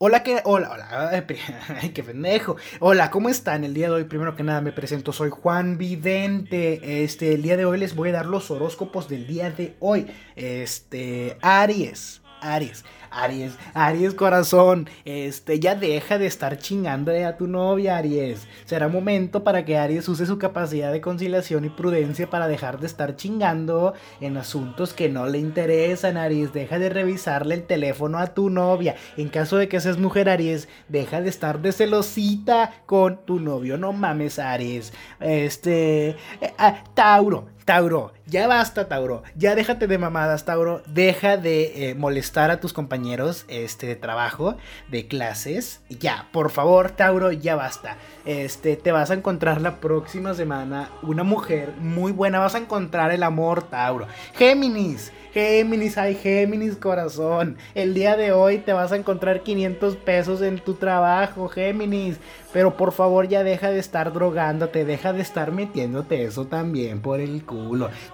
Hola, que, hola, hola, qué pendejo. Hola, ¿cómo están? El día de hoy, primero que nada, me presento, soy Juan Vidente. Este, el día de hoy les voy a dar los horóscopos del día de hoy. Este, Aries. Aries, Aries, Aries corazón, este, ya deja de estar chingándole a tu novia, Aries. Será momento para que Aries use su capacidad de conciliación y prudencia para dejar de estar chingando en asuntos que no le interesan, Aries. Deja de revisarle el teléfono a tu novia. En caso de que seas mujer, Aries, deja de estar de celosita con tu novio. No mames, Aries. Este, eh, ah, Tauro, Tauro, ya basta, Tauro. Ya déjate de mamadas, Tauro. Deja de eh, molestar a tus compañeros este, de trabajo, de clases. Ya, por favor, Tauro, ya basta. Este, te vas a encontrar la próxima semana una mujer muy buena. Vas a encontrar el amor, Tauro. Géminis. Géminis, ay Géminis corazón. El día de hoy te vas a encontrar 500 pesos en tu trabajo, Géminis. Pero por favor ya deja de estar drogándote, deja de estar metiéndote eso también por el culo.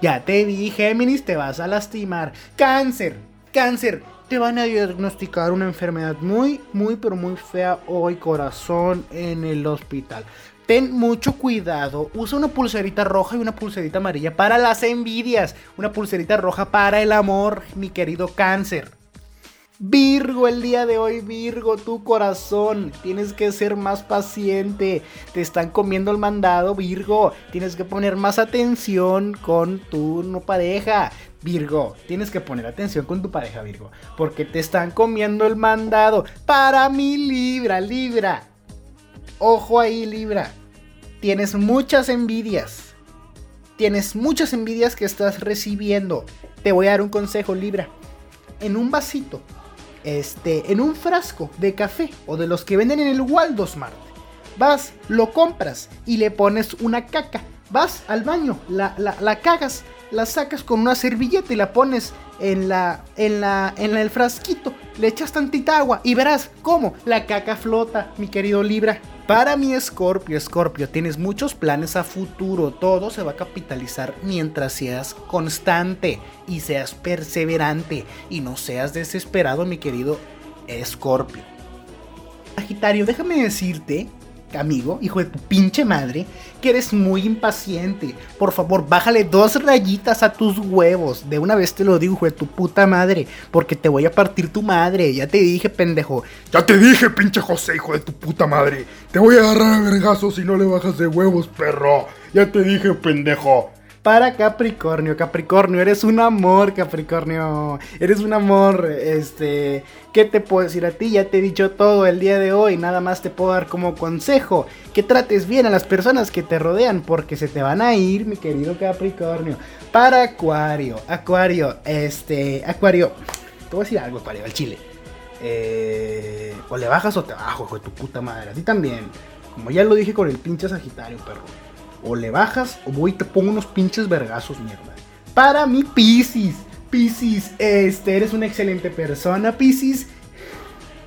Ya te vi, Géminis, te vas a lastimar. Cáncer, cáncer. Te van a diagnosticar una enfermedad muy, muy, pero muy fea hoy, corazón, en el hospital. Ten mucho cuidado. Usa una pulserita roja y una pulserita amarilla para las envidias. Una pulserita roja para el amor, mi querido cáncer. Virgo, el día de hoy, Virgo, tu corazón. Tienes que ser más paciente. Te están comiendo el mandado, Virgo. Tienes que poner más atención con tu no pareja. Virgo, tienes que poner atención con tu pareja, Virgo. Porque te están comiendo el mandado. Para mi Libra, Libra. Ojo ahí, Libra. Tienes muchas envidias. Tienes muchas envidias que estás recibiendo. Te voy a dar un consejo, Libra. En un vasito, este, en un frasco de café o de los que venden en el Waldo Smart, vas, lo compras y le pones una caca. Vas al baño, la, la, cagas, la sacas con una servilleta y la pones en la, en la, en el frasquito. Le echas tantita agua y verás cómo la caca flota, mi querido Libra. Para mi Scorpio, Scorpio, tienes muchos planes a futuro. Todo se va a capitalizar mientras seas constante y seas perseverante y no seas desesperado, mi querido Scorpio. Sagitario, déjame decirte amigo, hijo de tu pinche madre, que eres muy impaciente. Por favor, bájale dos rayitas a tus huevos. De una vez te lo digo, hijo de tu puta madre, porque te voy a partir tu madre. Ya te dije, pendejo. Ya te dije, pinche José, hijo de tu puta madre. Te voy a agarrar a vergazos si no le bajas de huevos, perro. Ya te dije, pendejo para Capricornio. Capricornio, eres un amor, Capricornio. Eres un amor, este... ¿Qué te puedo decir a ti? Ya te he dicho todo el día de hoy. Nada más te puedo dar como consejo. Que trates bien a las personas que te rodean porque se te van a ir, mi querido Capricornio. Para Acuario. Acuario, este... Acuario. Te voy a decir algo, Acuario, al chile. Eh, o le bajas o te bajo, hijo de tu puta madre. A ti también. Como ya lo dije con el pinche Sagitario, perro. O le bajas o voy y te pongo unos pinches vergazos, mierda. Para mi Piscis. Piscis, este, eres una excelente persona, Piscis.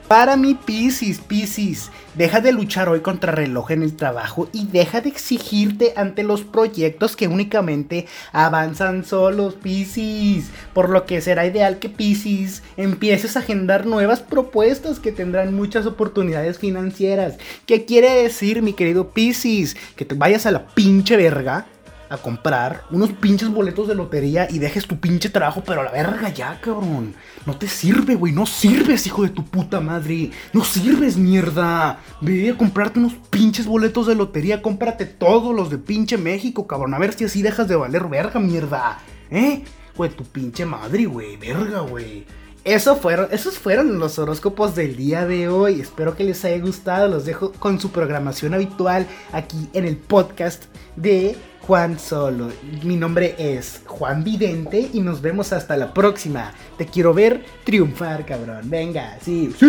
Para mi Piscis, Piscis, deja de luchar hoy contra reloj en el trabajo y deja de exigirte ante los proyectos que únicamente avanzan solos, Piscis. Por lo que será ideal que Piscis empieces a agendar nuevas propuestas que tendrán muchas oportunidades financieras. ¿Qué quiere decir, mi querido Piscis? Que te vayas a la pinche verga a comprar unos pinches boletos de lotería y dejes tu pinche trabajo, pero a la verga ya, cabrón. No te sirve, güey. No sirves, hijo de tu puta madre. No sirves, mierda. Ve a comprarte unos pinches boletos de lotería. Cómprate todos los de pinche México, cabrón. A ver si así dejas de valer verga, mierda. ¿Eh? Güey, tu pinche madre, güey. Verga, güey. Eso fueron, esos fueron los horóscopos del día de hoy. Espero que les haya gustado. Los dejo con su programación habitual aquí en el podcast de Juan Solo. Mi nombre es Juan Vidente y nos vemos hasta la próxima. Te quiero ver triunfar, cabrón. Venga, sí. Sí.